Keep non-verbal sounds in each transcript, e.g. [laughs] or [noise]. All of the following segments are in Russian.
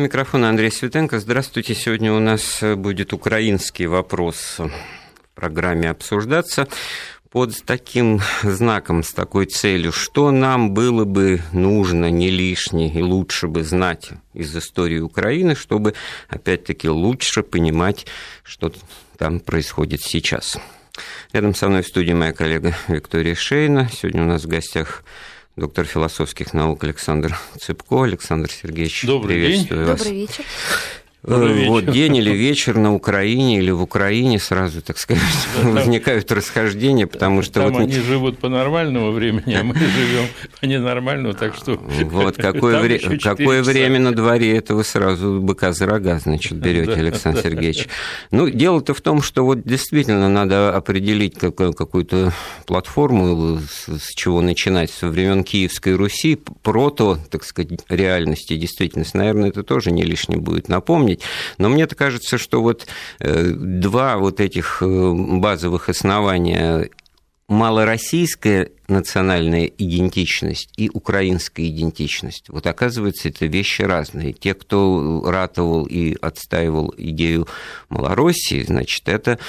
У микрофона Андрей Светенко. Здравствуйте. Сегодня у нас будет украинский вопрос в программе обсуждаться под таким знаком, с такой целью, что нам было бы нужно не лишнее и лучше бы знать из истории Украины, чтобы, опять-таки, лучше понимать, что там происходит сейчас. Рядом со мной в студии моя коллега Виктория Шейна. Сегодня у нас в гостях доктор философских наук Александр Цыпко. Александр Сергеевич, Добрый приветствую день. вас. Добрый вечер. Добрый вот день или вечер на Украине или в Украине сразу, так сказать, возникают расхождения, потому что... Там вот... они живут по нормальному времени, а мы живем по ненормальному, так что... Вот какое, вре... какое время на дворе, это вы сразу быка за рога, значит, берете, Александр Сергеевич. Ну, дело-то в том, что вот действительно надо определить какую-то платформу, с чего начинать. Со времен Киевской Руси, прото, так сказать, реальности, действительность, наверное, это тоже не лишнее будет напомнить, помнить. Но мне-то кажется, что вот два вот этих базовых основания малороссийская национальная идентичность и украинская идентичность. Вот оказывается, это вещи разные. Те, кто ратовал и отстаивал идею Малороссии, значит, это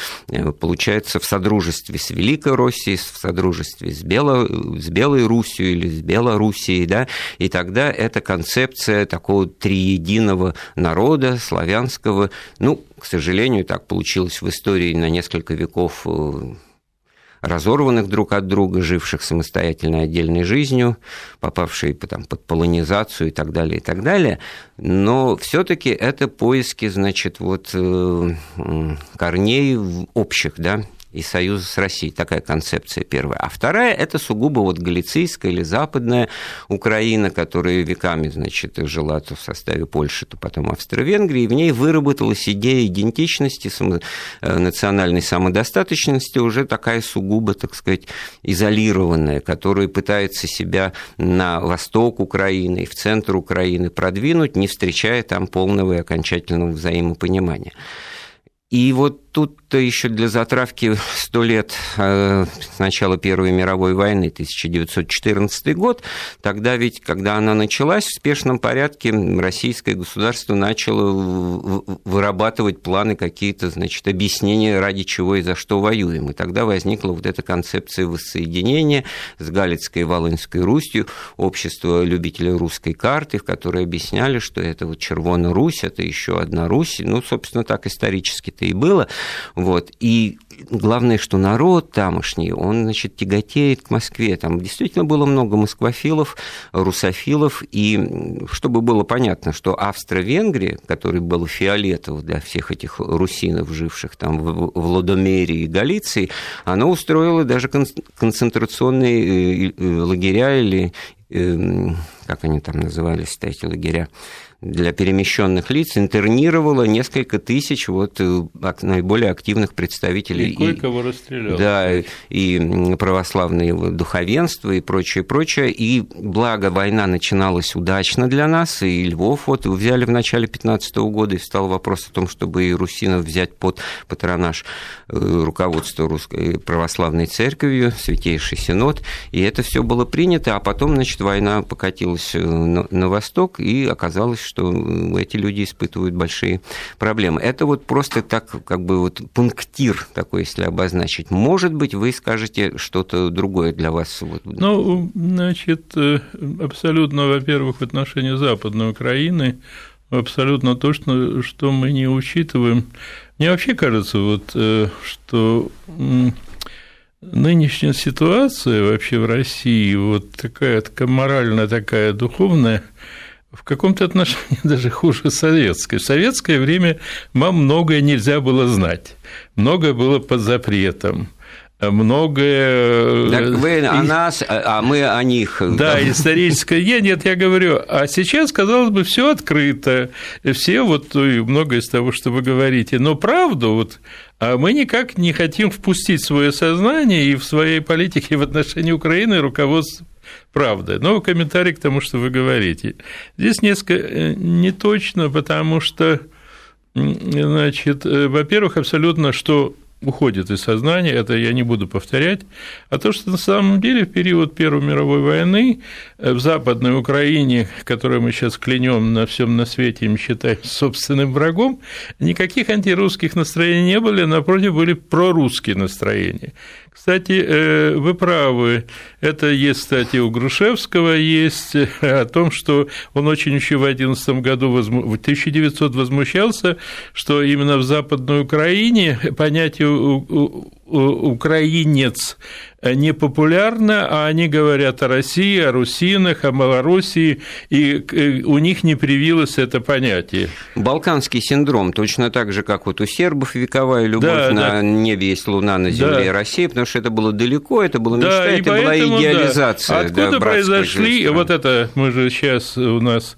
получается в содружестве с Великой Россией, в содружестве с, Бело, с Белой Русью или с Белоруссией, да, и тогда эта концепция такого триединого народа славянского, ну, к сожалению, так получилось в истории на несколько веков разорванных друг от друга, живших самостоятельной отдельной жизнью, попавшие там, под полонизацию и так далее, и так далее. Но все таки это поиски, значит, вот корней общих, да, и союза с Россией. Такая концепция первая. А вторая – это сугубо вот галицийская или западная Украина, которая веками, значит, жила в составе Польши, то потом Австро-Венгрии, и в ней выработалась идея идентичности, само... национальной самодостаточности, уже такая сугубо, так сказать, изолированная, которая пытается себя на восток Украины и в центр Украины продвинуть, не встречая там полного и окончательного взаимопонимания. И вот тут-то еще для затравки сто лет с начала Первой мировой войны, 1914 год, тогда ведь, когда она началась, в спешном порядке российское государство начало вырабатывать планы какие-то, значит, объяснения, ради чего и за что воюем. И тогда возникла вот эта концепция воссоединения с Галицкой и Волынской Русью, общество любителей русской карты, в которой объясняли, что это вот Червона Русь, это еще одна Русь, ну, собственно, так исторически-то и было, вот. И главное, что народ тамошний, он, значит, тяготеет к Москве. Там действительно было много москвофилов, русофилов. И чтобы было понятно, что Австро-Венгрия, который был фиолетов для всех этих русинов, живших там в Владомере и Галиции, она устроила даже концентрационные лагеря или как они там назывались, эти лагеря, для перемещенных лиц интернировала несколько тысяч вот наиболее активных представителей. И кое-кого расстрелял. Да, и православное духовенство и прочее, прочее. И благо война начиналась удачно для нас, и Львов вот взяли в начале 15 года, и встал вопрос о том, чтобы и русинов взять под патронаж руководства Русской Православной Церковью, Святейший Синод, и это все было принято, а потом, значит, война покатилась на, на восток, и оказалось, что эти люди испытывают большие проблемы. Это вот просто так, как бы вот пунктир такой, если обозначить. Может быть, вы скажете что-то другое для вас? Ну, значит, абсолютно, во-первых, в отношении Западной Украины, абсолютно то, что, что мы не учитываем. Мне вообще кажется, вот, что нынешняя ситуация вообще в России, вот такая моральная, такая духовная, в каком-то отношении [laughs] даже хуже советской. В советское время вам многое нельзя было знать, многое было под запретом многое... Так вы о нас, а мы о них. Да, историческое. Я, нет, я говорю, а сейчас, казалось бы, все открыто, все вот многое из того, что вы говорите, но правду вот а мы никак не хотим впустить свое сознание и в своей политике в отношении Украины руководство правдой. Но комментарий к тому, что вы говорите. Здесь несколько не точно, потому что, значит, во-первых, абсолютно, что уходит из сознания, это я не буду повторять, а то, что на самом деле в период Первой мировой войны э, в Западной Украине, которую мы сейчас клянем на всем на свете и считаем собственным врагом, никаких антирусских настроений не были, напротив, были прорусские настроения. Кстати, э, вы правы, это есть, кстати, у Грушевского, есть э, о том, что он очень еще в 11 году, в 1900 возмущался, что именно в Западной Украине понятие украинец не популярно, а они говорят о России, о русинах, о Малороссии, и у них не привилось это понятие. Балканский синдром, точно так же, как вот у сербов вековая любовь да, на да. небе есть луна, на земле да. Россия, потому что это было далеко, это мечта, да, это поэтому, была идеализация. Да. Откуда да, произошли, вот это мы же сейчас у нас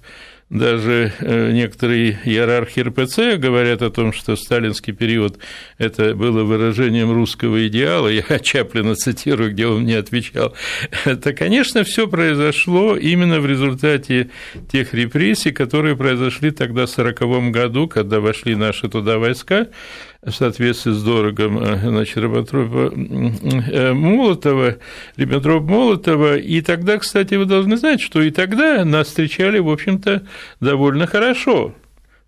даже э, некоторые иерархи РПЦ говорят о том, что сталинский период – это было выражением русского идеала. Я [laughs] Чаплина цитирую, где он мне отвечал. [laughs] Это, конечно, все произошло именно в результате тех репрессий, которые произошли тогда в 1940 году, когда вошли наши туда войска, в соответствии с дорогом э, значит, Риббентропа э, Молотова, Риббентроп Молотова. И тогда, кстати, вы должны знать, что и тогда нас встречали, в общем-то, довольно хорошо.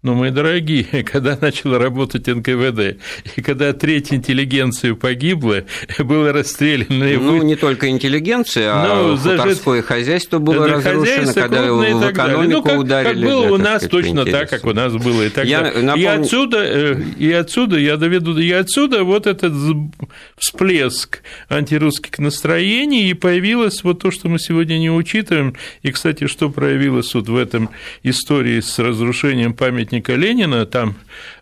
Но, мои дорогие, [laughs] когда начала работать НКВД, и когда треть интеллигенции погибла, было расстреляно... Ну, не только интеллигенция, а ну, хуторское зажит... хозяйство было разрушено, когда в экономику ну, как, ударили. Как было да, у нас, точно так, как у нас было и так я. Напомню... И, отсюда, э, и отсюда, я доведу, и отсюда вот этот всплеск антирусских настроений, и появилось вот то, что мы сегодня не учитываем, и, кстати, что проявилось вот в этом истории с разрушением памятника памятника Ленина, там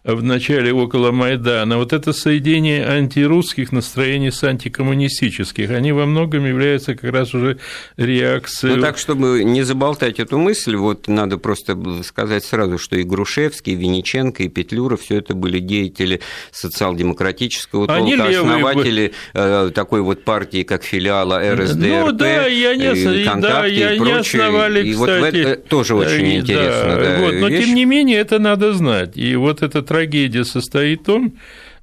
в начале около Майдана, вот это соединение антирусских настроений с антикоммунистических, они во многом являются как раз уже реакцией... Ну так, чтобы не заболтать эту мысль, вот надо просто сказать сразу, что и Грушевский, и Винниченко, и Петлюра, все это были деятели социал-демократического толка, они основатели левые... такой вот партии, как филиала РСДРП, ну, да, я не, да, я и прочее. Не основали, и кстати, вот это тоже очень интересно. Да, да, вот, но вещь. тем не менее это надо знать. И вот этот трагедия состоит в том,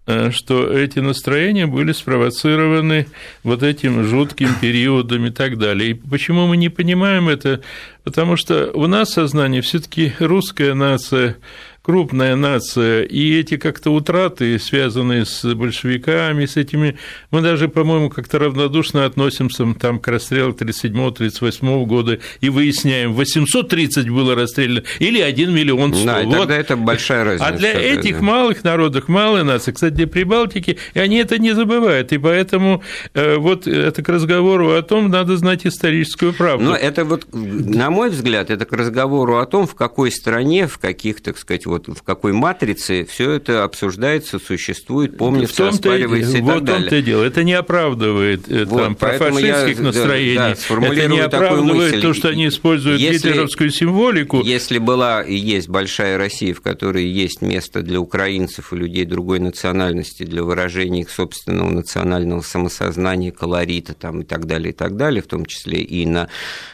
э, что эти настроения были спровоцированы вот этим жутким периодом и так далее. И почему мы не понимаем это? Потому что у нас сознание все таки русская нация крупная нация, и эти как-то утраты, связанные с большевиками, с этими, мы даже, по-моему, как-то равнодушно относимся там, к расстрелу 37-38 года и выясняем, 830 было расстреляно или 1 миллион 100. Да, вот. тогда это большая разница. А для этих да. малых народов, малой нации, кстати, для Прибалтики, они это не забывают, и поэтому э, вот это к разговору о том, надо знать историческую правду. Но это вот, на мой взгляд, это к разговору о том, в какой стране, в каких, так сказать, вот в какой матрице все это обсуждается, существует, помнится, оспаривается и, вот так далее. Вот том-то дело. Это не оправдывает э, вот, там, профашистских я, настроений. Да, это не оправдывает то, что они используют если, гитлеровскую символику. Если была и есть большая Россия, в которой есть место для украинцев и людей другой национальности для выражения их собственного национального самосознания, колорита там, и так далее, и так далее, в том числе и на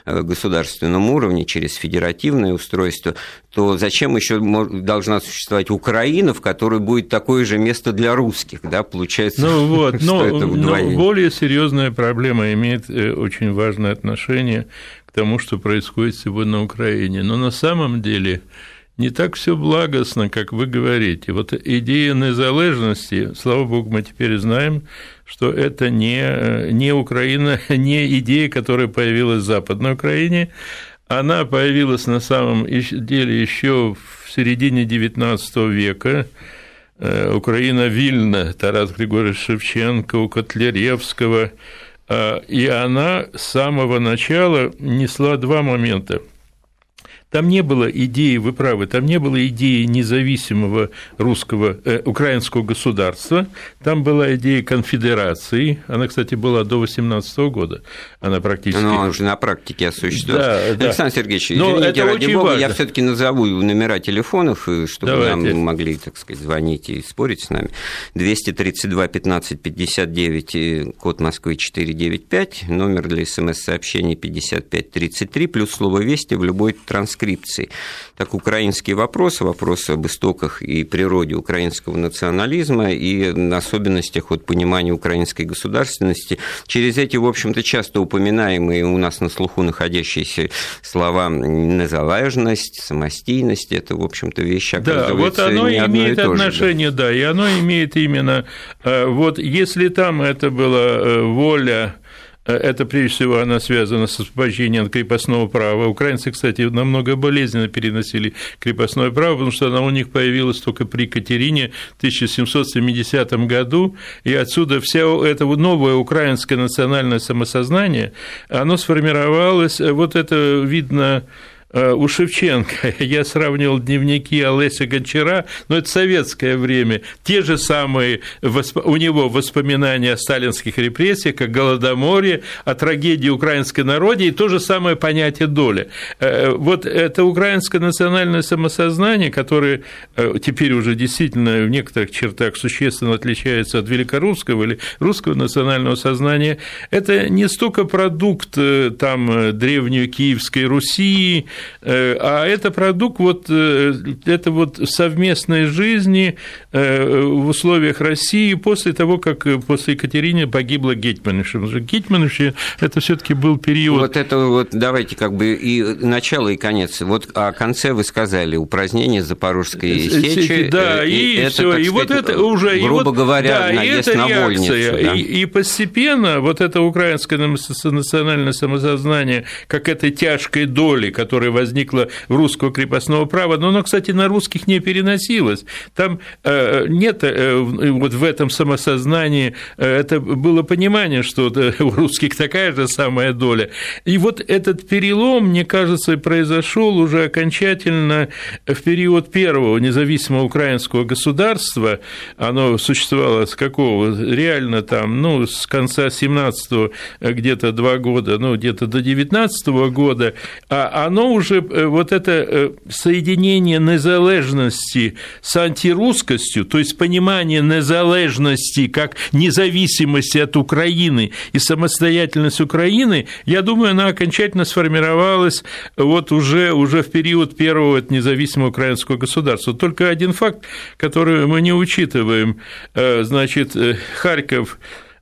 э, государственном уровне через федеративное устройство, то зачем еще должна существовать Украина, в которой будет такое же место для русских, да, получается. Ну [laughs] вот, но, но более серьезная проблема имеет э, очень важное отношение к тому, что происходит сегодня на Украине. Но на самом деле не так все благостно, как вы говорите. Вот идея незалежности, слава богу, мы теперь знаем, что это не, э, не Украина, [laughs] не идея, которая появилась в Западной Украине, она появилась на самом деле еще в середине XIX века. Э, Украина Вильна, Тарас Григорьевич Шевченко, у Котляревского. Э, и она с самого начала несла два момента – там не было идеи, вы правы, там не было идеи независимого русского, э, украинского государства, там была идея конфедерации, она, кстати, была до 18 года, она практически... Но она уже на практике осуществилась. Да, Александр да. Сергеевич, Но извините, это ради бога, важно. я все таки назову номера телефонов, чтобы Давайте. нам могли, так сказать, звонить и спорить с нами. 232 15 59, код Москвы 495, номер для смс-сообщений 5533, плюс слово «Вести» в любой транскрипции. Так, украинский вопрос, вопрос об истоках и природе украинского национализма и особенностях вот, понимания украинской государственности, через эти, в общем-то, часто упоминаемые у нас на слуху находящиеся слова «незалежность», «самостийность», это, в общем-то, вещи, Да, вот оно имеет отношение, же, да. и оно имеет именно, э, вот если там это была э, воля это, прежде всего, она связана с освобождением от крепостного права. Украинцы, кстати, намного болезненно переносили крепостное право, потому что оно у них появилось только при Катерине в 1770 году, и отсюда вся это новое украинское национальное самосознание, оно сформировалось, э, вот это видно Э, у Шевченко, [laughs] я сравнивал дневники Олеся Гончара, но это советское время, те же самые у него воспоминания о сталинских репрессиях, о Голодоморе, о трагедии украинской народе и то же самое понятие доля. Э, вот это украинское национальное самосознание, которое э, теперь уже действительно в некоторых чертах существенно отличается от великорусского или русского национального сознания, это не столько продукт там древней Киевской Руси, Э, а это продукт вот, э, это вот совместной жизни э, в условиях России после того, как после Екатерины погибла Гетмановщина. Гетмановщина – это все таки был период… Вот это вот давайте как бы и начало, и конец. Вот о конце вы сказали, упразднение Запорожской сечи. Да, и, и это, все. И вот это уже… Грубо вот, говоря, да, наезд на вольницу. Да? И, и постепенно вот это украинское национальное самосознание, как этой тяжкой доли, которая которое возникло в русского крепостного права, но оно, кстати, на русских не переносилось. Там э, нет э, вот в этом самосознании, э, это было понимание, что [laughs] у русских такая же самая доля. И вот этот перелом, мне кажется, произошел уже окончательно в период первого независимого украинского государства. Оно существовало с какого? Реально там, ну, с конца 17-го где-то два года, ну, где-то до 19 -го года, а оно уже э, вот это э, соединение незалежности с антирусскостью, то есть понимание незалежности как независимости от Украины и самостоятельность Украины, я думаю, она окончательно сформировалась вот уже, уже в период первого независимого украинского государства. Только один факт, который мы не учитываем, э, значит, Харьков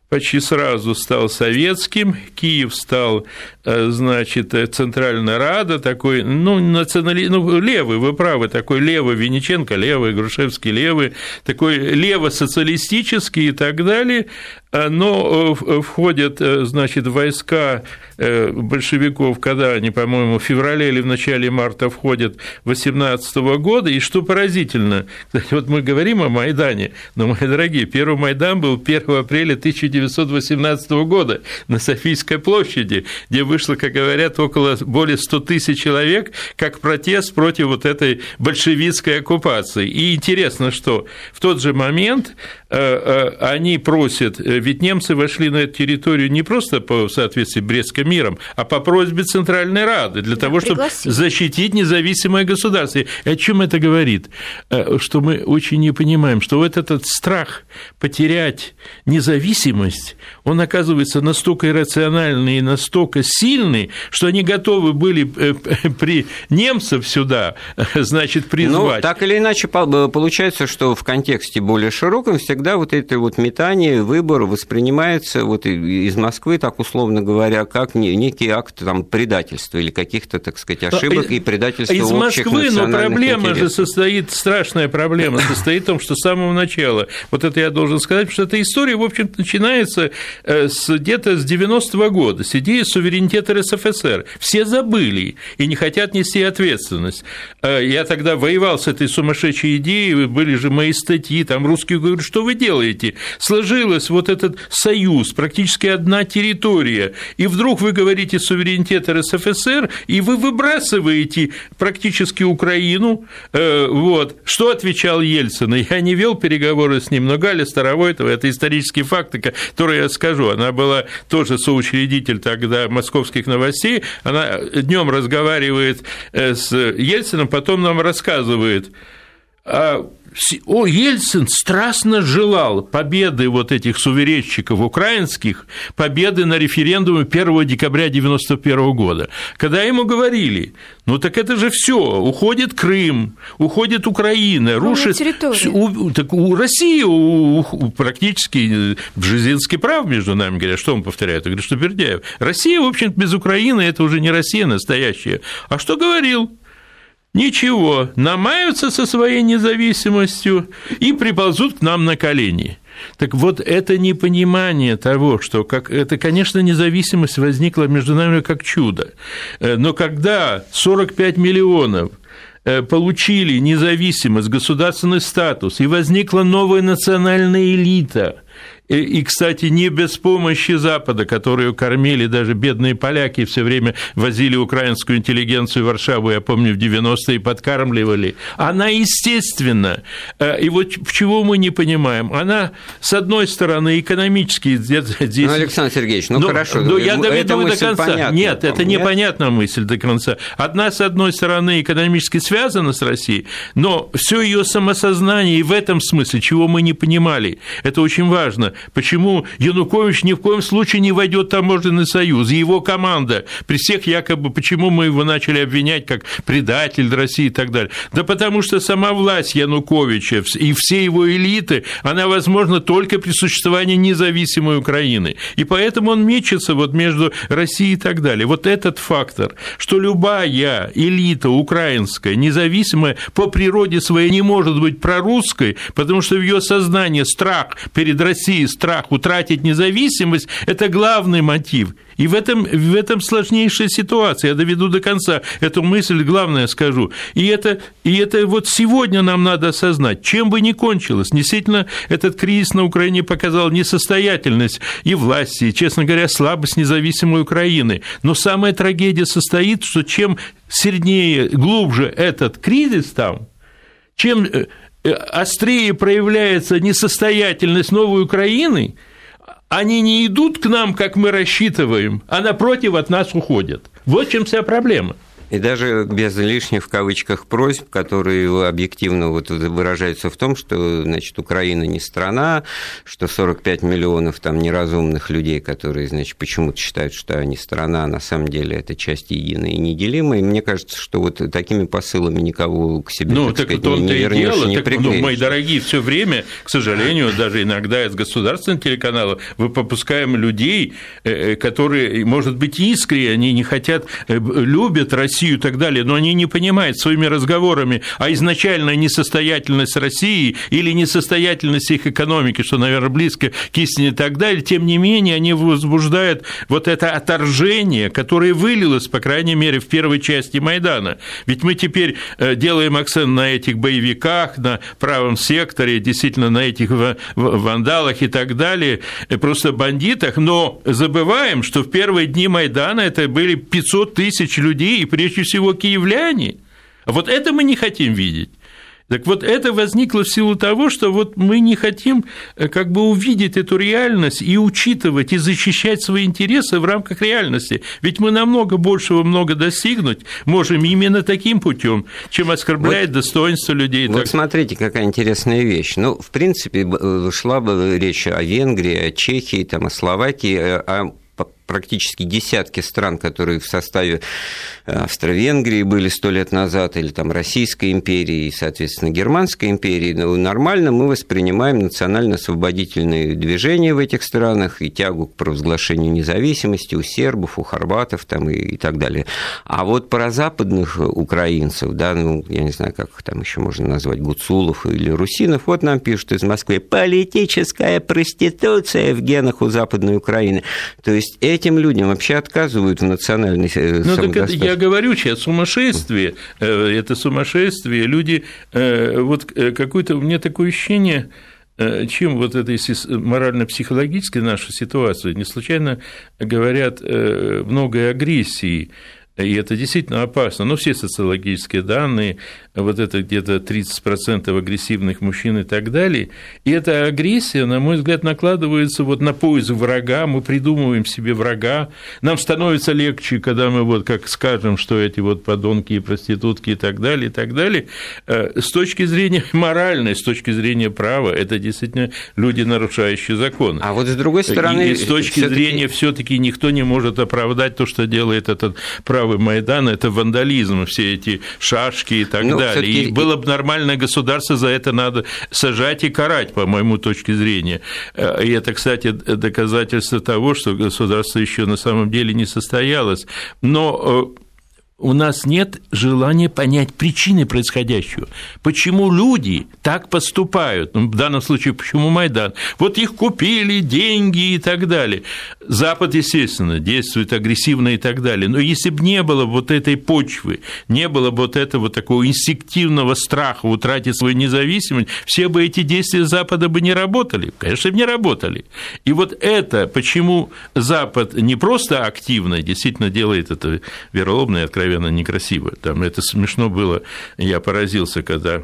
почти сразу стал советским, Киев стал, значит, Центральная Рада, такой, ну, национали... ну, левый, вы правы, такой левый Вениченко, левый, Грушевский левый, такой лево-социалистический и так далее, э, но э, входят, значит, войска большевиков, когда они, по-моему, в феврале или в начале марта входят 18 года, и что поразительно, кстати, вот мы говорим о Майдане, но, мои дорогие, первый Майдан был 1 апреля 1900 1918 года на Софийской площади, где вышло, как говорят, около более 100 тысяч человек, как протест против вот этой большевистской оккупации. И интересно, что в тот же момент э, э, они просят, э, ведь немцы вошли на эту территорию не просто по соответствии Брестским миром, а по просьбе Центральной Рады для да, того, чтобы защитить независимое государство. И о чем это говорит? Что мы очень не понимаем, что вот этот страх потерять независимость он оказывается настолько иррациональный и настолько сильный, что они готовы были э, при немцев сюда, значит, призвать. Ну, так или иначе, э, получается, что в контексте более широком всегда вот это вот метание, выбор воспринимается вот из Москвы, так условно говоря, как некий акт там, предательства или каких-то, так сказать, ошибок и предательства Из Москвы, но проблема интересов. же состоит, страшная проблема [laughs] состоит в том, что с самого начала, вот это я должен сказать, потому что эта история, в общем-то, начинается э, с, где-то с 90-го года, с идеи суверенитета РСФСР. Все забыли и не хотят нести ответственность. Э, я тогда воевал с этой сумасшедшей идеей, были же мои статьи, там русские говорят, что вы делаете? Сложилось вот этот союз, практически одна территория, и вдруг вы говорите суверенитет РСФСР, и вы выбрасываете практически Украину. Э, вот. Что отвечал Ельцин? Я не вел переговоры с ним, но Галя Старовойтова, это исторические факты, которую я скажу, она была тоже соучредитель тогда московских новостей, она днем разговаривает э, с Ельцином, потом нам рассказывает, а о, Ельцин страстно желал победы вот этих суверенщиков украинских, победы на референдуме 1 декабря 1991 года. Когда ему говорили, ну так это же все, уходит Крым, уходит Украина, рушит... У, так у России у, у, практически Бжезинский прав, между нами говорят, что он повторяет? Я говорю, что Бердяев. Россия, в общем без Украины это уже не Россия настоящая. А что говорил? Ничего, намаются со своей независимостью и приползут к нам на колени. Так вот, это непонимание того, что как, это, конечно, независимость возникла между нами как чудо. Э, но когда 45 миллионов э, получили независимость, государственный статус, и возникла новая национальная элита – и, кстати, не без помощи Запада, которую кормили даже бедные поляки, все время возили украинскую интеллигенцию в Варшаву, я помню, в 90-е подкармливали. Она, естественно, э, и вот чего мы не понимаем, она, с одной стороны, экономически здесь... Ну, Александр Сергеевич, ну но, хорошо, но я доведу до конца. Понятна, нет, это нет? непонятная мысль до конца. Одна, с одной стороны, экономически связана с Россией, но все ее самосознание и в этом смысле, чего мы не понимали, это очень важно, почему Янукович ни в коем случае не войдет в таможенный союз, его команда, при всех якобы, почему мы его начали обвинять как предатель России и так далее. Да потому что сама власть Януковича и все его элиты, она возможна только при существовании независимой Украины. И поэтому он мечется вот между Россией и так далее. Вот этот фактор, что любая элита украинская, независимая по природе своей не может быть прорусской, потому что в ее сознании страх перед Россией страх утратить независимость – это главный мотив. И в этом, в этом сложнейшая ситуация. Я доведу до конца эту мысль, главное скажу. И это, и это вот сегодня нам надо осознать, чем бы ни кончилось. Действительно, этот кризис на Украине показал несостоятельность и власти, и, честно говоря, слабость независимой Украины. Но самая трагедия состоит, что чем сильнее, глубже этот кризис там, чем э, острее проявляется несостоятельность новой Украины, они не идут к нам, как мы рассчитываем, а напротив от нас уходят. Вот в чем вся проблема. И даже без лишних в кавычках просьб, которые объективно вот выражаются в том, что значит, Украина не страна, что 45 миллионов там неразумных людей, которые значит, почему-то считают, что они страна, а на самом деле это часть единой и неделимой. Мне кажется, что вот такими посылами никого к себе ну, так, так сказать, не, не вернешь, дело, не так, ну, Мои дорогие, все время, к сожалению, даже иногда из государственных телеканалов мы попускаем людей, э, э, которые, может быть, искренне, они не хотят, э, любят Россию, Россию и так далее, но они не понимают своими разговорами, а изначальная несостоятельность России или несостоятельность их экономики, что, наверное, близко к истине и так далее, тем не менее они возбуждают вот это отторжение, которое вылилось, по крайней мере, в первой части Майдана. Ведь мы теперь э, делаем акцент на этих боевиках, на правом секторе, действительно на этих вандалах и так далее, э, просто бандитах, но забываем, что в первые дни Майдана это были 500 тысяч людей, и при прежде всего киевляне. А вот это мы не хотим видеть. Так вот, это возникло в силу того, что вот мы не хотим э, как бы увидеть эту реальность и учитывать, и защищать свои интересы в рамках реальности. Ведь мы намного большего много достигнуть можем именно таким путем, чем оскорблять вот, достоинство людей. Вот так. смотрите, какая интересная вещь. Ну, в принципе, э, шла бы речь о Венгрии, о Чехии, там, о Словакии, э, о практически десятки стран, которые в составе э, Австро-Венгрии были сто лет назад, или там Российской империи и, соответственно, Германской империи, но нормально мы воспринимаем национально-освободительные движения в этих странах и тягу к провозглашению независимости у сербов, у хорватов там, и, и так далее. А вот про западных украинцев, да, ну, я не знаю, как их там еще можно назвать, гуцулов или русинов, вот нам пишут из Москвы, политическая проституция в генах у Западной Украины. То есть этим людям вообще отказывают в национальной э, Ну, так это, я говорю сейчас, сумасшествие, э, это сумасшествие. Люди, э, вот какое-то, у меня такое ощущение, чем вот эта морально-психологическая наша ситуация, не случайно говорят много агрессии, И это действительно опасно. Но все социологические данные, вот это где-то 30% агрессивных мужчин и так далее. И эта агрессия, на мой взгляд, накладывается вот на поиск врага. Мы придумываем себе врага. Нам становится легче, когда мы вот как скажем, что эти вот подонки и проститутки и так далее, и так далее. Э, с точки зрения моральной, с точки зрения права, это действительно люди, нарушающие закон. А вот с другой стороны... И с точки зрения все таки никто не может оправдать то, что делает этот прав правый Майдан – это вандализм, все эти шашки и так ну, далее. И было бы нормальное государство, за это надо сажать и карать, по моему точке зрения. Э, и это, кстати, доказательство того, что государство еще на самом деле не состоялось. Но э, у нас нет желания понять причины происходящего. Почему люди так поступают? Ну, в данном случае, почему Майдан? Вот их купили, деньги и так далее. Запад, естественно, действует агрессивно и так далее. Но если бы не было вот этой почвы, не было бы вот этого такого инстинктивного страха утратить свою независимость, все бы эти действия Запада бы не работали. Конечно, бы не работали. И вот это, почему Запад не просто активно, действительно делает это вероломно и откровенно, некрасиво. Там это смешно было, я поразился, когда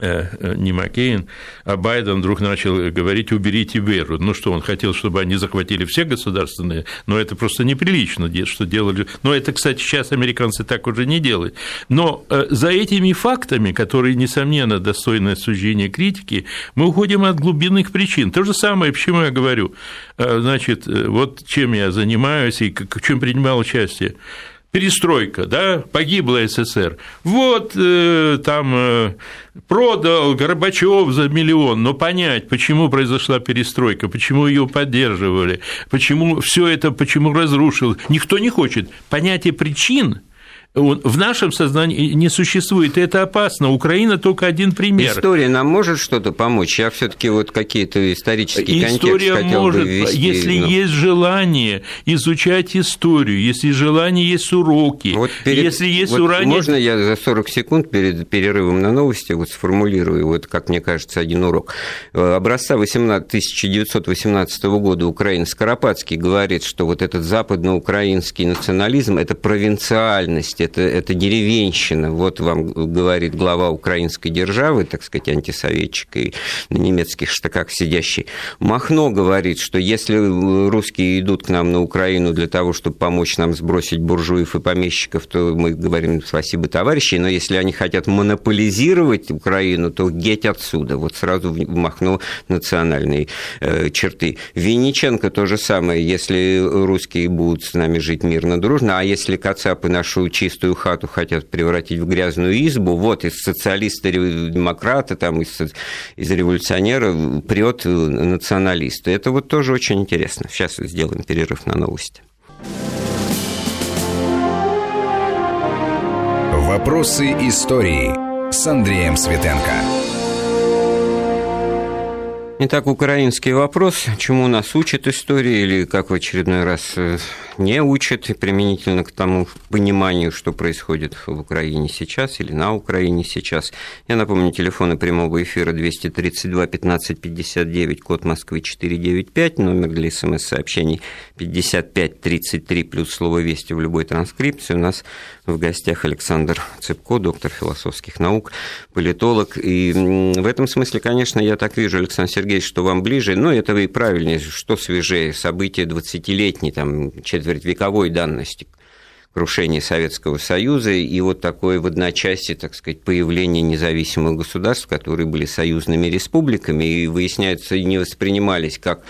не Маккейн, а Байден вдруг начал говорить «уберите веру». Ну что, он хотел, чтобы они захватили все государственные, но это просто неприлично, что делали. Но это, кстати, сейчас американцы так уже не делают. Но э, за этими фактами, которые, несомненно, достойны осуждения критики, мы уходим от глубинных причин. То же самое, почему я говорю, значит, вот чем я занимаюсь и чем принимал участие перестройка, да, погибла СССР. Вот э, там э, продал Горбачев за миллион, но понять, почему произошла перестройка, почему ее поддерживали, почему все это, почему разрушил, никто не хочет. Понятие причин – в нашем сознании не существует, и это опасно. Украина только один пример. История нам может что-то помочь? Я все таки вот какие-то исторические История хотел может, бы ввести, если но... есть желание изучать историю, если желание есть уроки, вот перед... если есть вот уроки... Можно я за 40 секунд перед перерывом на новости вот сформулирую, вот как мне кажется, один урок. Образца 18... 1918 года Украина Скоропадский говорит, что вот этот западноукраинский национализм – это провинциальность, это, это деревенщина. Вот вам говорит глава украинской державы, так сказать, антисоветчик и на немецких штыках сидящий. Махно говорит, что если русские идут к нам на Украину для того, чтобы помочь нам сбросить буржуев и помещиков, то мы говорим спасибо, товарищи, но если они хотят монополизировать Украину, то геть отсюда. Вот сразу в Махно национальные э, черты. Винниченко то же самое. Если русские будут с нами жить мирно, дружно, а если кацапы нашу чистую чистую хату хотят превратить в грязную избу, вот из социалиста-демократа, там, из, из революционера прет националист. Это вот тоже очень интересно. Сейчас сделаем перерыв на новости. Вопросы истории с Андреем Светенко. Итак, украинский вопрос. Чему нас учит история или как в очередной раз э, не учат применительно к тому пониманию, что происходит в Украине сейчас или на Украине сейчас. Я напомню, телефоны прямого эфира 232 15 59, код Москвы 495, номер для смс-сообщений 55 33 плюс слово «Вести» в любой транскрипции. У нас в гостях Александр Цыпко, доктор философских наук, политолог. И в этом смысле, конечно, я так вижу, Александр Сергеевич, что вам ближе, но это и правильнее, что свежее, события 20-летней, там, четвертьвековой данности крушение Советского Союза и вот такое в одночасье, так сказать, появление независимых государств, которые были союзными республиками и, выясняется, не воспринимались как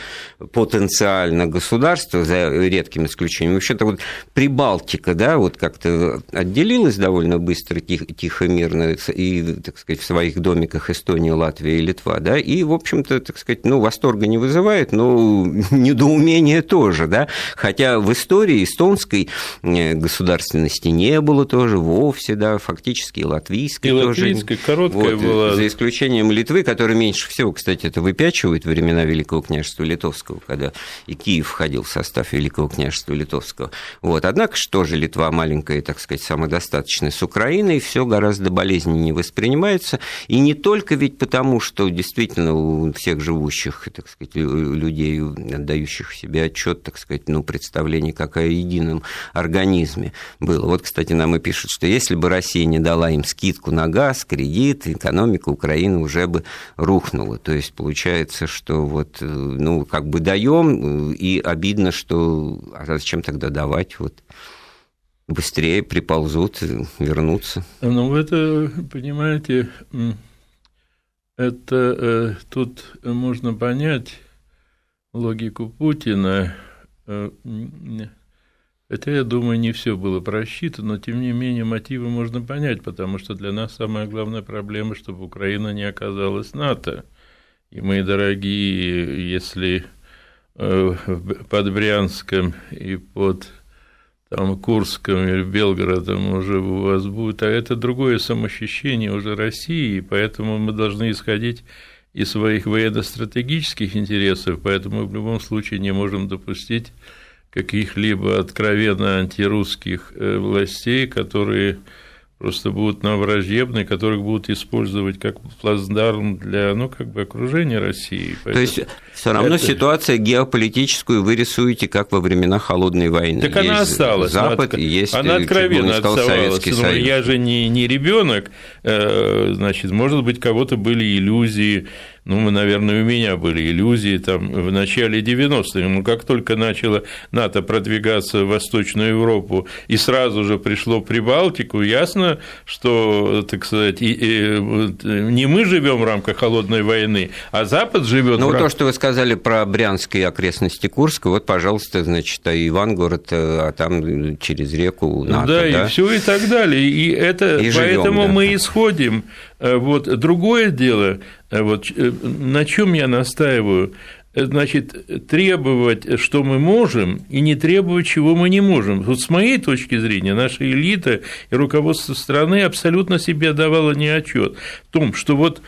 потенциально государство, за редким исключением. Вообще-то вот Прибалтика, да, вот как-то отделилась довольно быстро, тихо, тихо мирно, и, так сказать, в своих домиках Эстония, Латвия и Литва, да, и, в общем-то, так сказать, ну, восторга не вызывает, но [laughs] недоумение тоже, да, хотя в истории эстонской государства э, государственности не было тоже вовсе, да, фактически и латвийской и тоже. латвийской, короткая вот, была. За исключением Литвы, которая меньше всего, кстати, это выпячивает времена Великого княжества Литовского, когда и Киев входил в состав Великого княжества Литовского. Вот. Однако что же Литва маленькая, так сказать, самодостаточная с Украиной, все гораздо болезненнее воспринимается. И не только ведь потому, что действительно у всех живущих, так сказать, людей, отдающих себе отчет, так сказать, ну, представление как о едином организме, время было. Вот, кстати, нам и пишут, что если бы Россия не дала им скидку на газ, кредит, экономика Украины уже бы рухнула. То есть получается, что вот, э, ну, как бы даем, э, и обидно, что а зачем тогда давать? Вот быстрее приползут, вернутся. Ну, это, понимаете, это э, тут можно понять логику Путина. Э, хотя, я думаю, не все было просчитано, но тем не менее мотивы можно понять, потому что для нас самая главная проблема, чтобы Украина не оказалась НАТО. И мои дорогие, если э, под Брянском и под там Курском или Белгородом уже у вас будет, а это другое самоощущение уже России, и поэтому мы должны исходить из своих военно-стратегических интересов, поэтому в любом случае не можем допустить каких-либо откровенно антирусских э, властей, которые просто будут нам враждебны, которых будут использовать как плацдарм для, ну, как бы окружения России. Поэтому То есть все равно это... ситуация геополитическую вы рисуете как во времена холодной войны. Так есть она осталась. Запад, она, есть, она откровенно сказал, Советский ну, Союз. Я же не, не ребенок, э, значит, может быть, кого-то были иллюзии ну, мы, наверное, у меня были иллюзии там в начале 90-х, но как только начало НАТО продвигаться в Восточную Европу и сразу же пришло Прибалтику, ясно, что, так сказать, и, и, не мы живем в рамках холодной войны, а Запад живет. Ну, в рам... то, что вы сказали про Брянские окрестности Курска, вот, пожалуйста, значит, а Ивангород, а там через реку НАТО. Да, да? и все и так далее. И это и поэтому живем, да. мы исходим Э, вот. Другое дело, э, вот, э, на чем я настаиваю, значит, требовать, что мы можем, и не требовать, чего мы не можем. Вот с моей точки зрения, наша элита и руководство страны абсолютно себе давало не отчет в том, что вот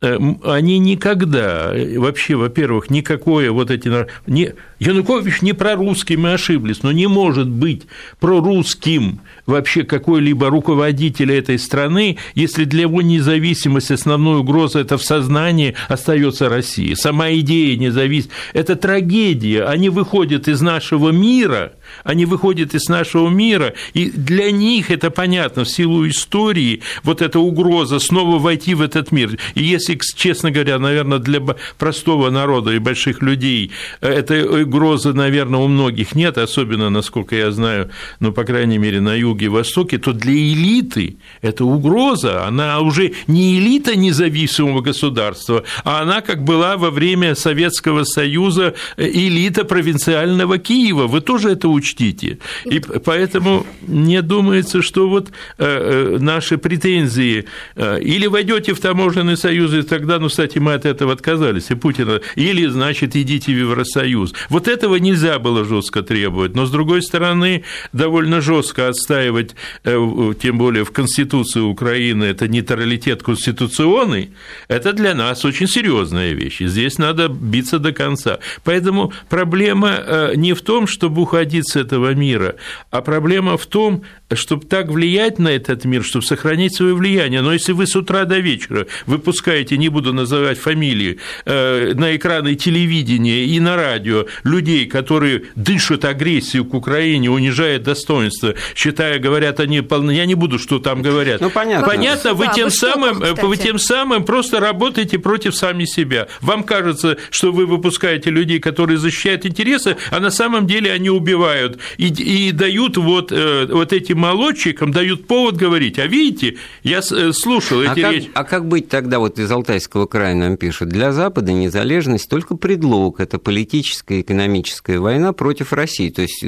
они никогда, вообще, во-первых, никакое вот эти... Не, Янукович не прорусский, мы ошиблись, но не может быть прорусским вообще какой-либо руководитель этой страны, если для его независимости основной угроза это в сознании остается Россия. Сама идея независимости – это трагедия. Они выходят из нашего мира, они выходят из нашего мира, и для них это понятно в силу истории, вот эта угроза снова войти в этот мир. И если, честно говоря, наверное, для простого народа и больших людей э, этой угрозы, наверное, у многих нет, особенно, насколько я знаю, ну, по крайней мере, на юге юге, востоке, то для элиты это угроза. Она уже не элита независимого государства, а она, как была во время Советского Союза, элита провинциального Киева. Вы тоже это учтите. И поэтому мне думается, что вот э, э, наши претензии э, или войдете в таможенный союз, и тогда, ну, кстати, мы от этого отказались, и Путина, или, значит, идите в Евросоюз. Вот этого нельзя было жестко требовать, но, с другой стороны, довольно жестко отстаивать отстаивать, э, тем более в Конституции Украины, это нейтралитет конституционный, это для нас очень серьезная вещь. И здесь надо биться до конца. Поэтому проблема э, не в том, чтобы уходить с этого мира, а проблема в том, чтобы так влиять на этот мир, чтобы сохранить свое влияние. Но если вы с утра до вечера выпускаете, не буду называть фамилии, э, на экраны телевидения и на радио людей, которые дышат агрессию к Украине, унижают достоинство, считая говорят они, я не буду, что там говорят. Ну, понятно. Понятно, вы, да, тем самым, э, вы тем самым просто работаете против сами себя. Вам кажется, что вы выпускаете людей, которые защищают интересы, а на самом деле они убивают и, и дают вот, э, вот этим молодчикам, дают повод говорить. А видите, я э, слушал а эти как, речи. А как быть тогда, вот из Алтайского края нам пишут, для Запада незалежность только предлог, это политическая, экономическая война против России. То есть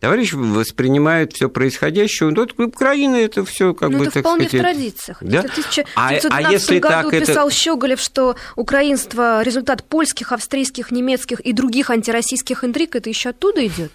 товарищ воспринимает все происходящее происходящего. Ну, Украина это все как ну, бы, это так вполне сказать... в традициях. Да? В 1912 а, а если году так писал это... Щеголев, что украинство – результат польских, австрийских, немецких и других антироссийских интриг, это еще оттуда идет?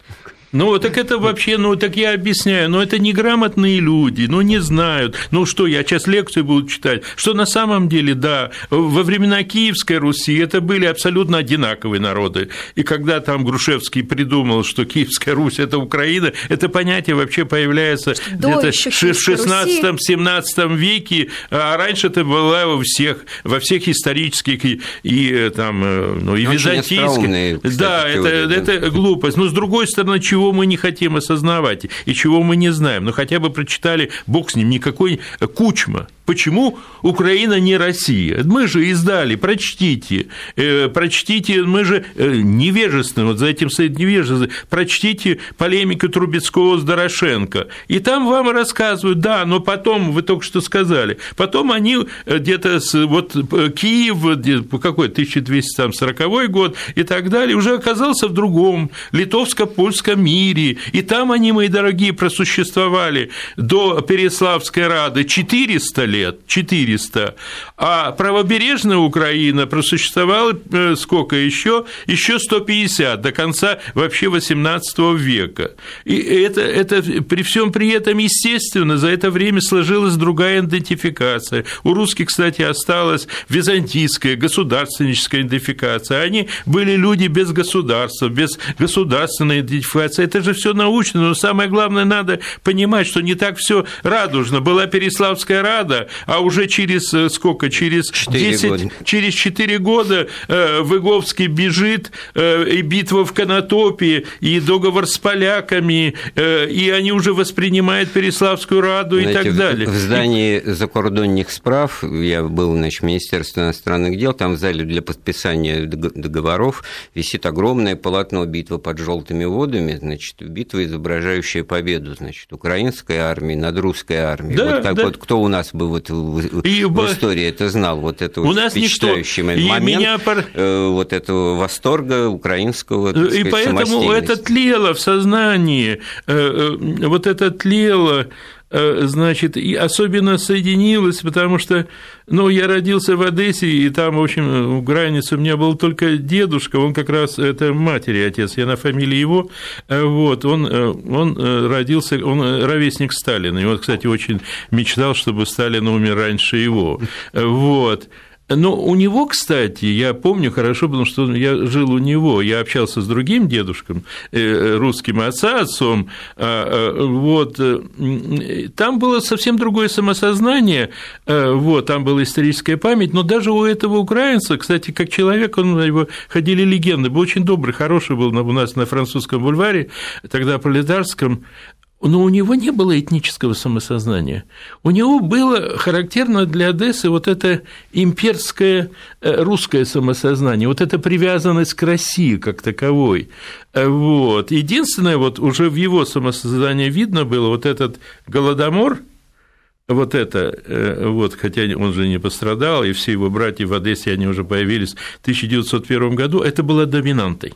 Ну, так это вообще, ну, так я объясняю, но это неграмотные люди, ну, не знают. Ну, что, я сейчас лекцию буду читать, что на самом деле, да, во времена Киевской Руси это были абсолютно одинаковые народы. И когда там Грушевский придумал, что Киевская Русь – это Украина, это понятие вообще появляется где-то в 16-17 веке, а раньше это было во всех, во всех исторических и, и там, э, ну, и византийских. Да, это, это глупость. Но, с другой стороны, чего чего мы не хотим осознавать и чего мы не знаем. Но хотя бы прочитали, бог с ним, никакой Кучма, Почему Украина не Россия? Мы же издали, прочтите, э, прочтите, мы же э, невежественны, вот за этим стоит невежество, прочтите полемику Трубецкого с Дорошенко, и там вам рассказывают, да, но потом, вы только что сказали, потом они э, где-то, вот Киев, какой 1240 год и так далее, уже оказался в другом литовско-польском мире, и там они, мои дорогие, просуществовали до Переславской Рады 400 лет, 400, а правобережная Украина просуществовала э, сколько еще? Еще 150, до конца вообще 18 века. И это, это при всем при этом, естественно, за это время сложилась другая идентификация. У русских, кстати, осталась византийская, государственническая идентификация. Они были люди без государства, без государственной идентификации. Это же все научно, но самое главное, надо понимать, что не так все радужно. Была Переславская Рада, а уже через э, сколько? Через 10, года. через 4 года э, Выговский бежит, э, и битва в Конотопе, и договор с поляками, и они уже воспринимают Переславскую Раду Знаете, и так далее. В здании и... закордонных справ, я был значит, в Министерстве иностранных дел, там в зале для подписания договоров висит огромное полотно битвы под желтыми водами, значит, битва, изображающая победу, значит, украинской армии над русской армией. Да, вот, как, да. вот кто у нас был вот в, и, в истории это знал, вот это у вот нас впечатляющий никто, момент, меня... э, вот этого восторга украинского. Так и поэтому это тлело в сознании, э, э, вот это тлело значит, и особенно соединилось, потому что, ну, я родился в Одессе, и там, в общем, у границы у меня был только дедушка, он как раз, это матери отец, я на фамилии его, э, вот, он, э, он родился, он ровесник Сталина, и он, кстати, очень мечтал, чтобы Сталин умер раньше его, вот, но у него, кстати, я помню хорошо, потому что я жил у него, я общался с другим дедушком, э, русским отца, отцом, а, а, вот, э, там было совсем другое самосознание, э, вот, там была историческая память, но даже у этого украинца, кстати, как человек, он, его ходили легенды, был очень добрый, хороший был у нас на французском бульваре, тогда пролетарском, но у него не было этнического самосознания. У него было характерно для Одессы вот это имперское э, русское самосознание, вот эта привязанность к России как таковой. Э, вот. Единственное, вот уже в его самосознании видно было вот этот голодомор, вот это, э, вот, хотя он же не пострадал, и все его братья в Одессе, они уже появились в 1901 году, это было доминантой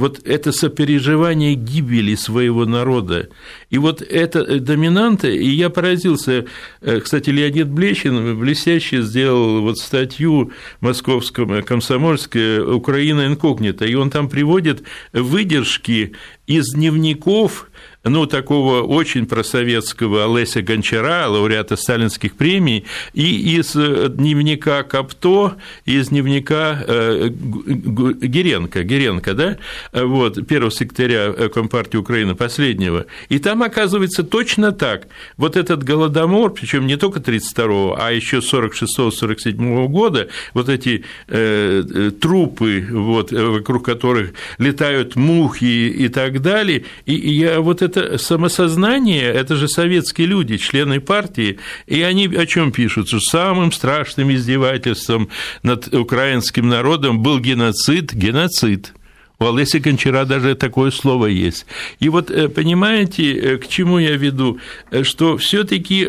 вот это сопереживание гибели своего народа. И вот это э, доминанта, и я поразился, э, кстати, Леонид Блечин блестяще сделал вот статью московском комсомольской «Украина инкогнита», и он там приводит выдержки из дневников ну, такого очень просоветского Олеся Гончара, лауреата сталинских премий, и из э, дневника Капто, из дневника э, Геренко, Геренко, да, вот, первого секретаря э, Компартии Украины, последнего, и там оказывается точно так. Вот этот голодомор, причем не только 32-го, а еще 46-47 года, вот эти э, трупы, вот, вокруг которых летают мухи и так далее, и я вот это это самосознание, это же советские люди, члены партии, и они о чем пишут? Что самым страшным издевательством над украинским народом был геноцид, геноцид. У Олеси Гончара даже такое слово есть. И вот э, понимаете, э, к чему я веду? Э, что все таки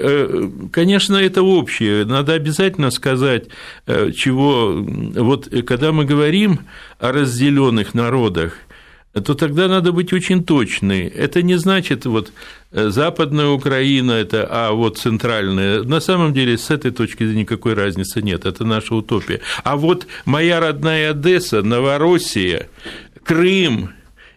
конечно, это общее. Надо обязательно сказать, чего... Вот когда мы говорим о разделенных народах, то тогда надо быть очень точной. Это не значит вот э, Западная Украина, это, а вот центральная. На самом деле с этой точки зрения никакой разницы нет, это наша утопия. А вот моя родная Одесса, Новороссия, Крым,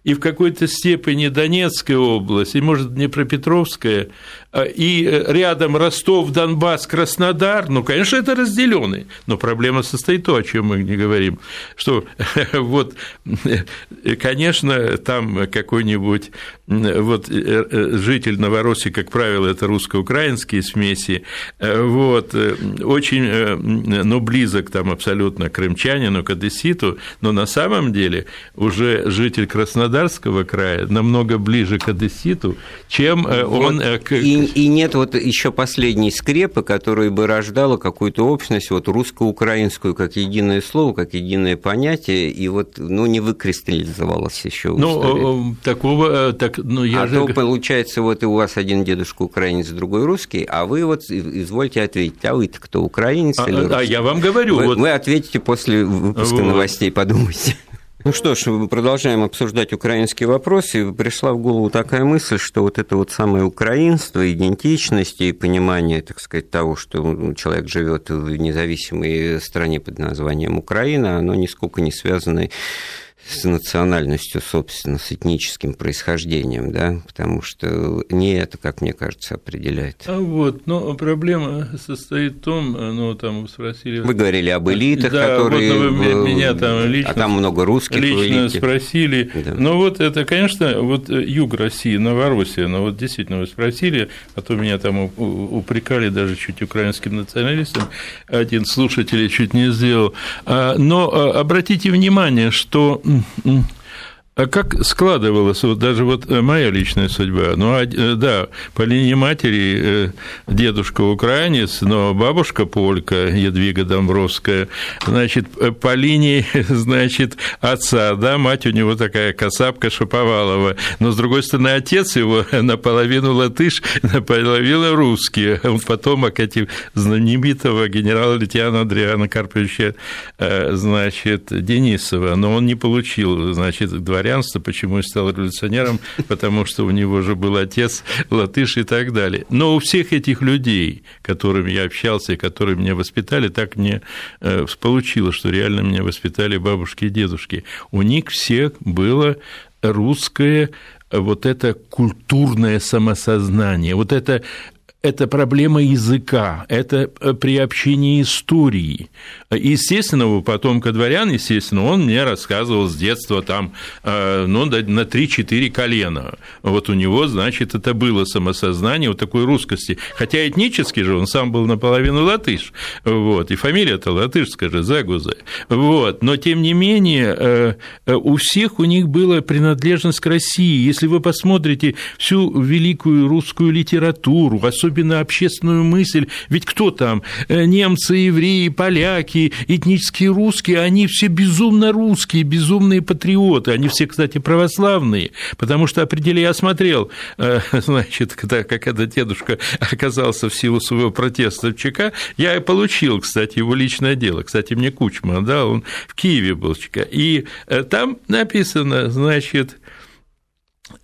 и в какой-то степени Донецкая область, и, может, Днепропетровская, и рядом Ростов, Донбасс, Краснодар, ну, конечно, это разделенные, но проблема состоит в том, о чем мы не говорим, что вот, конечно, там какой-нибудь вот житель Новороссии, как правило, это русско-украинские смеси, вот, очень, ну, близок там абсолютно крымчанину, к одесситу, но на самом деле уже житель Краснодарского края намного ближе к одесситу, чем э, он... Вот э, и, и нет вот еще последней скрепы, которая бы рождала какую-то общность вот русско-украинскую как единое слово, как единое понятие, и вот ну, не выкристаллизовалось еще. Ну, такого... Так, ну, я а же... то, получается, вот и у вас один дедушка украинец, другой русский, а вы вот извольте ответить, а вы-то кто, украинец а, или русский? А я вам говорю. Вы, вот... вы ответите после выпуска вот. новостей, подумайте. Ну что ж, мы продолжаем обсуждать украинские вопросы. И пришла в голову такая мысль, что вот это вот самое украинство, идентичность и понимание, так сказать, того, что человек живет в независимой стране под названием Украина, оно нисколько не связано с национальностью, собственно, с этническим происхождением, да, потому что не это, как мне кажется, определяет. А вот, но проблема состоит в том, ну, там вы спросили... Вы говорили об элитах, да, которые... Вот, вы меня там лично... А там много русских Лично спросили. Да. Но вот это, конечно, вот юг России, Новороссия, но вот действительно вы спросили, а то меня там упрекали даже чуть украинским националистом, один слушатель чуть не сделал. А, но а, обратите внимание, что Mm-mm. А как складывалась вот даже вот э, моя личная судьба? Ну, а, э, да, по линии матери э, дедушка украинец, но бабушка полька, Едвига Домбровская. Значит, по линии, [laughs] значит, отца, да, мать у него такая косапка Шаповалова. Но, с другой стороны, отец его [laughs] наполовину латыш, [laughs] наполовину русский. Он потомок этих знаменитого генерала-лейтенанта Андриана Карповича, значит, Денисова. Но он не получил, значит, дворянство дворянства, почему я стал революционером, потому что у него же был отец латыш и так далее. Но у всех этих людей, которыми я общался и которые меня воспитали, так мне э, получилось, что реально меня воспитали бабушки и дедушки. У них всех было русское вот это культурное самосознание, вот это это проблема языка, это э, приобщение истории. Естественного потомка дворян, естественно, он мне рассказывал с детства там, э, ну, на 3-4 колена. Вот у него, значит, это было самосознание вот такой русскости. Хотя этнически же он сам был наполовину латыш, вот, и фамилия-то латышская же, Загуза. Вот, но, тем не менее, э, у всех у них была принадлежность к России. Если вы посмотрите всю великую русскую литературу, особенно особенно общественную мысль. Ведь кто там? Э, немцы, евреи, поляки, этнические русские, они все безумно русские, безумные патриоты. Они все, кстати, православные, потому что определение я смотрел, э, [laughs] значит, когда, как этот дедушка оказался в силу своего протеста в ЧК, я и получил, кстати, его личное дело. Кстати, мне Кучма, да, он в Киеве был ЧК. И э, там написано, значит,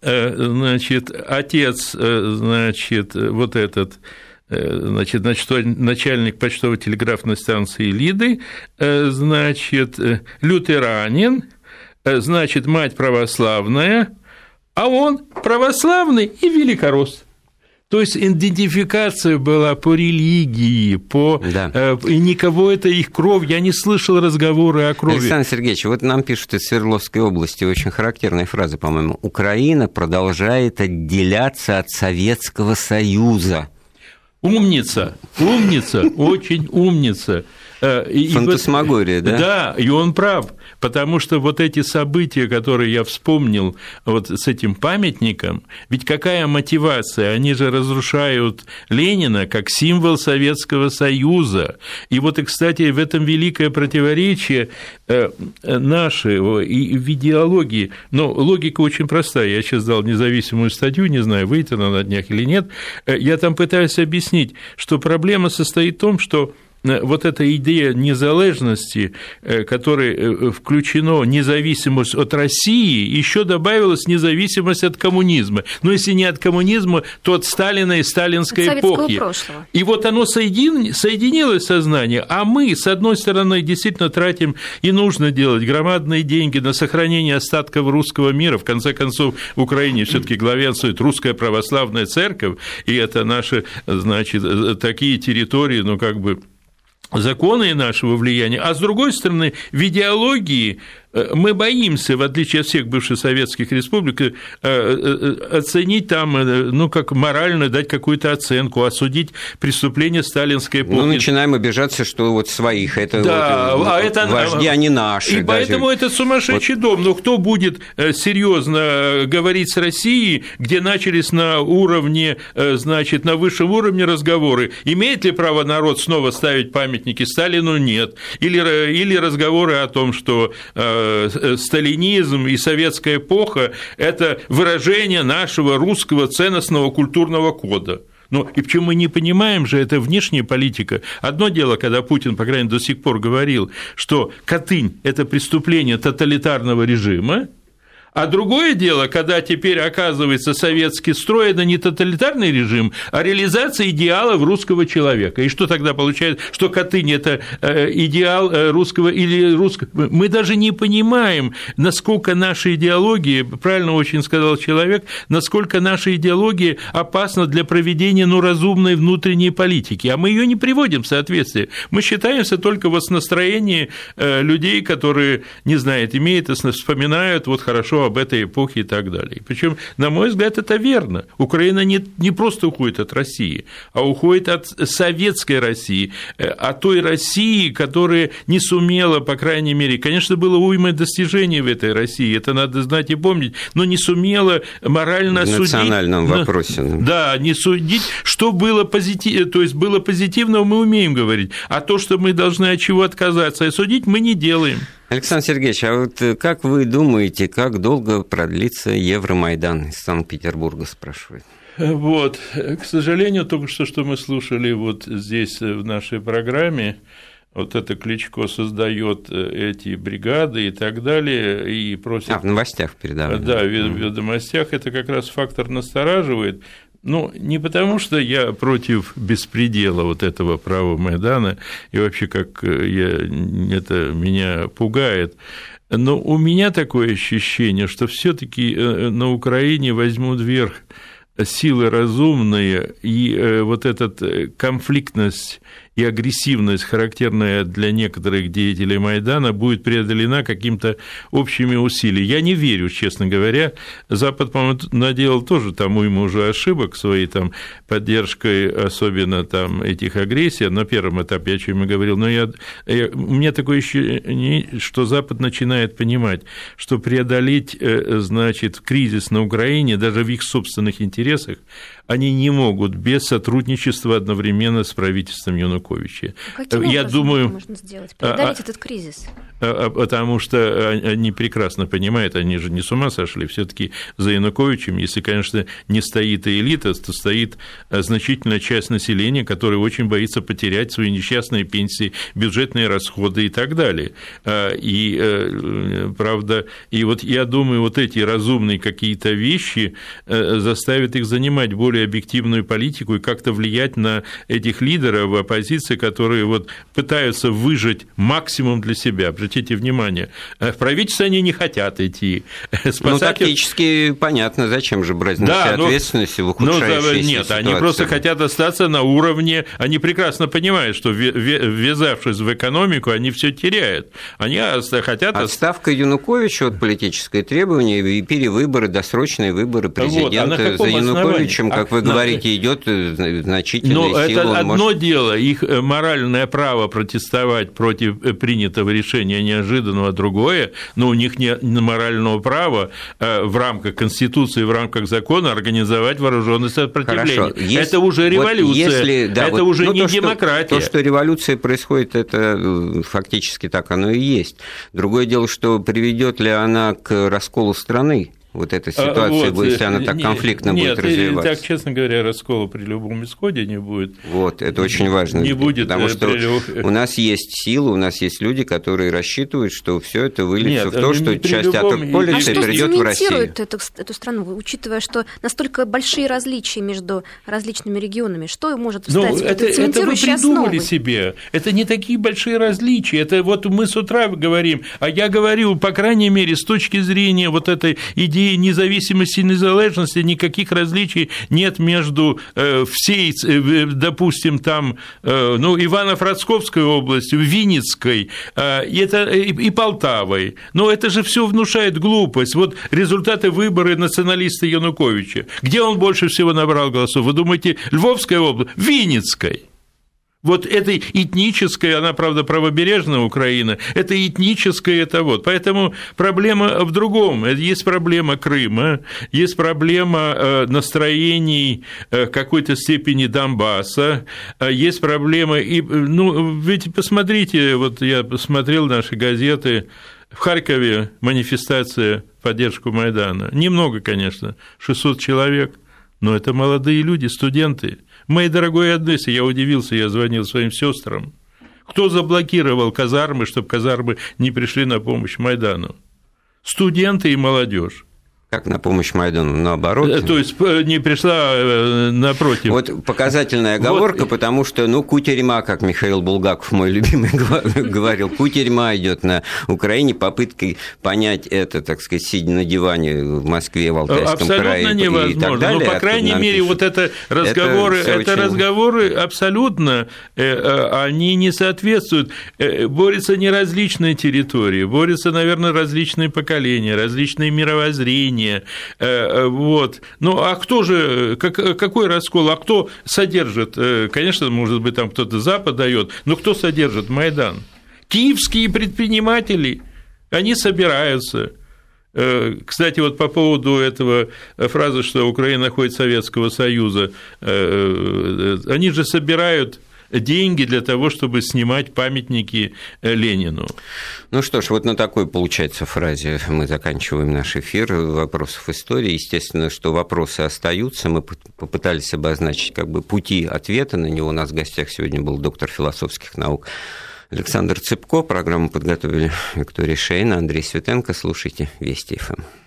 значит, отец, э, значит, вот этот, э, значит, начальник почтово телеграфной станции Лиды, значит, лютеранин, значит, мать православная, а он православный и великорос. То есть идентификация была по религии, по да. э, и никого это их кровь. Я не слышал разговоры о крови. Александр Сергеевич, вот нам пишут из Свердловской области очень характерная фраза, по-моему. Украина продолжает отделяться от Советского Союза. Умница, умница, очень умница. Э, Фантасмагория, да? Да, и он прав, потому что вот эти события, которые я вспомнил вот с этим памятником, ведь какая мотивация? Они же разрушают Ленина как символ Советского Союза. И вот, и, кстати, в этом великое противоречие э, нашего и в идеологии. Но логика очень простая. Я сейчас дал независимую статью, не знаю, выйдет она на днях или нет. Э, я там пытаюсь объяснить, что проблема состоит в том, что вот эта идея незалежности, э, которая э, включено независимость от России, еще добавилась независимость от коммунизма. Но если не от коммунизма, то от Сталина и сталинской от эпохи. Прошлого. И вот оно соедин... соединилось сознание, а мы, с одной стороны, действительно тратим, и нужно делать громадные деньги на сохранение остатков русского мира. В конце концов, в Украине все таки главенствует русская православная церковь, и это наши, значит, такие территории, ну, как бы законы нашего влияния, а с другой стороны, в идеологии мы боимся, в отличие от всех бывших советских республик, э, э, оценить там, ну, как морально дать какую-то оценку, осудить преступление сталинской эпохи. Ну, начинаем обижаться, что вот своих, это да, вот, а это, вожди, они наши. И даже. поэтому это сумасшедший вот. дом. Но кто будет серьезно говорить с Россией, где начались на уровне, значит, на высшем уровне разговоры, имеет ли право народ снова ставить памятники Сталину? Нет. Или, или разговоры о том, что Э, сталинизм и советская эпоха – это выражение нашего русского ценностного культурного кода. Ну, и почему мы не понимаем же, это внешняя политика. Одно дело, когда Путин, по крайней мере, до сих пор говорил, что Катынь – это преступление тоталитарного режима, а другое дело, когда теперь оказывается советский строй, это не тоталитарный режим, а реализация идеалов русского человека. И что тогда получается, что Катынь – это э, идеал э, русского или русского? Мы даже не понимаем, насколько наша идеология, правильно очень сказал человек, насколько наша идеология опасна для проведения ну, разумной внутренней политики. А мы ее не приводим в соответствие. Мы считаемся только вот с настроением э, людей, которые, не знают, имеют, вспоминают, вот хорошо об этой эпохе и так далее. Причем, на мой взгляд, это верно. Украина не, не просто уходит от России, а уходит от советской России, э, от той России, которая не сумела, по крайней мере, конечно, было уйма достижений в этой России, это надо знать и помнить, но не сумела морально в судить. В национальном вопросе. Да, не судить, что было позитивно, то есть было позитивного, мы умеем говорить, а то, что мы должны от чего отказаться и судить, мы не делаем. Александр Сергеевич, а вот э, как вы думаете, как долго продлится Евромайдан из Санкт-Петербурга, спрашивает? Вот, к сожалению, только что, что мы слушали вот здесь э, в нашей программе, вот это Кличко создает э, эти бригады и так далее, и просит... А, в новостях передавали. Да, в, в новостях это как раз фактор настораживает, ну, не потому, что я против беспредела вот этого права Майдана, и вообще как э, я, это меня пугает, но у меня такое ощущение, что все таки э, на Украине возьмут вверх силы разумные, и э, вот эта конфликтность и агрессивность, характерная для некоторых деятелей Майдана, будет преодолена какими-то общими усилиями. Я не верю, честно говоря. Запад, по-моему, наделал тоже там уйму уже ошибок своей там поддержкой, особенно там этих агрессий, на первом этапе, о чем я говорил, но я, я, у меня такое ощущение, что Запад начинает понимать, что преодолеть, э, значит, кризис на Украине, даже в их собственных интересах, они не могут без сотрудничества одновременно с правительством Януковича. А каким Я думаю, можно сделать? Преодолеть а, этот кризис? А, а, потому что они прекрасно понимают, они же не с ума сошли, все таки за Януковичем, если, конечно, не стоит элита, то стоит значительная часть населения, которая очень боится потерять свои несчастные пенсии, бюджетные расходы и так далее. И, э, правда, и вот я думаю, вот эти разумные какие-то вещи э, заставят их занимать более объективную политику и как-то влиять на этих лидеров оппозиции, которые вот пытаются выжать максимум для себя. Обратите внимание, в правительство они не хотят идти. Спасатель... Ну, тактически понятно, зачем же брать на да, себя ну, ответственность в ухудшающейся ну, Нет, ситуации. они просто хотят остаться на уровне, они прекрасно понимают, что ввязавшись в экономику, они все теряют. Они хотят... Отставка Януковича от политическое требование и перевыборы, досрочные выборы президента вот, а за Януковичем, как вы говорите, идет э, значительная Но сила. это одно может... дело, их э, моральное право протестовать против э, принятого решения неожиданного, другое, но у них нет морального права в рамках Конституции, в рамках закона организовать вооруженное сопротивление. Хорошо. Если, это уже революция, вот если, да, это вот, уже ну, не то, демократия. Что, то, что революция происходит, это фактически так оно и есть. Другое дело, что приведет ли она к расколу страны вот эта ситуация а, вот, будет, если она так конфликтно нет, будет развиваться? так, честно говоря, раскола при любом исходе не будет. Вот, это очень важно. Не будет. Потому что при... у нас есть силы, у нас есть люди, которые рассчитывают, что все это выльется нет, в то, что часть любом... атом полиса а придет в Россию. Эту, эту страну, учитывая, что настолько большие различия между различными регионами, что может стать ну, это, это вы придумали основой? себе. Это не такие большие различия. Это вот мы с утра говорим, а я говорю, по крайней мере, с точки зрения вот этой идеи независимости и незалежности, никаких различий нет между э, всей, э, допустим, там, э, ну, Ивано-Франковской областью, Винницкой и, это, и Полтавой. Но это же все внушает глупость. Вот результаты выборы националиста Януковича. Где он больше всего набрал голосов? Вы думаете, Львовская область? Винницкой. Вот это этническая, она, правда, правобережная Украина, это этническая, это вот. Поэтому проблема в другом. Есть проблема Крыма, есть проблема э, настроений э, какой-то степени Донбасса, э, есть проблема... И, ну, ведь посмотрите, вот я посмотрел наши газеты, в Харькове манифестация в поддержку Майдана. Немного, конечно, 600 человек, но это молодые люди, студенты – Моей дорогой Одессе, я удивился, я звонил своим сестрам. Кто заблокировал казармы, чтобы казармы не пришли на помощь Майдану? Студенты и молодежь. Как на помощь Майдану, наоборот. Э, то есть э, не пришла э, напротив. Вот показательная оговорка, вот. потому что, ну, кутерьма, как Михаил Булгаков, мой любимый, [laughs] говорил, кутерьма идет на Украине, попыткой понять это, так сказать, сидя на диване в Москве, в Алтайском абсолютно крае невозможно. и так далее. Но, по крайней мере, пишут. вот это разговоры, это, это очень... разговоры абсолютно, они не соответствуют. Борются не различные территории, борются, наверное, различные поколения, различные мировоззрения, мнение. Э, э, вот. Ну, а кто же, как, какой раскол, а кто содержит? Э, конечно, может быть, там кто-то Запад дает, но кто содержит Майдан? Киевские предприниматели, они собираются. Кстати, вот по поводу этого фразы, что Украина находит Советского Союза, они же собирают деньги для того, чтобы снимать памятники э, Ленину. Ну что ж, вот на такой, получается, фразе мы заканчиваем наш эфир вопросов истории. Естественно, что вопросы остаются. Мы попытались обозначить как бы пути ответа на него. У нас в гостях сегодня был доктор философских наук Александр Цыпко. Программу подготовили Виктория Шейна, Андрей Светенко. Слушайте Вести ФМ.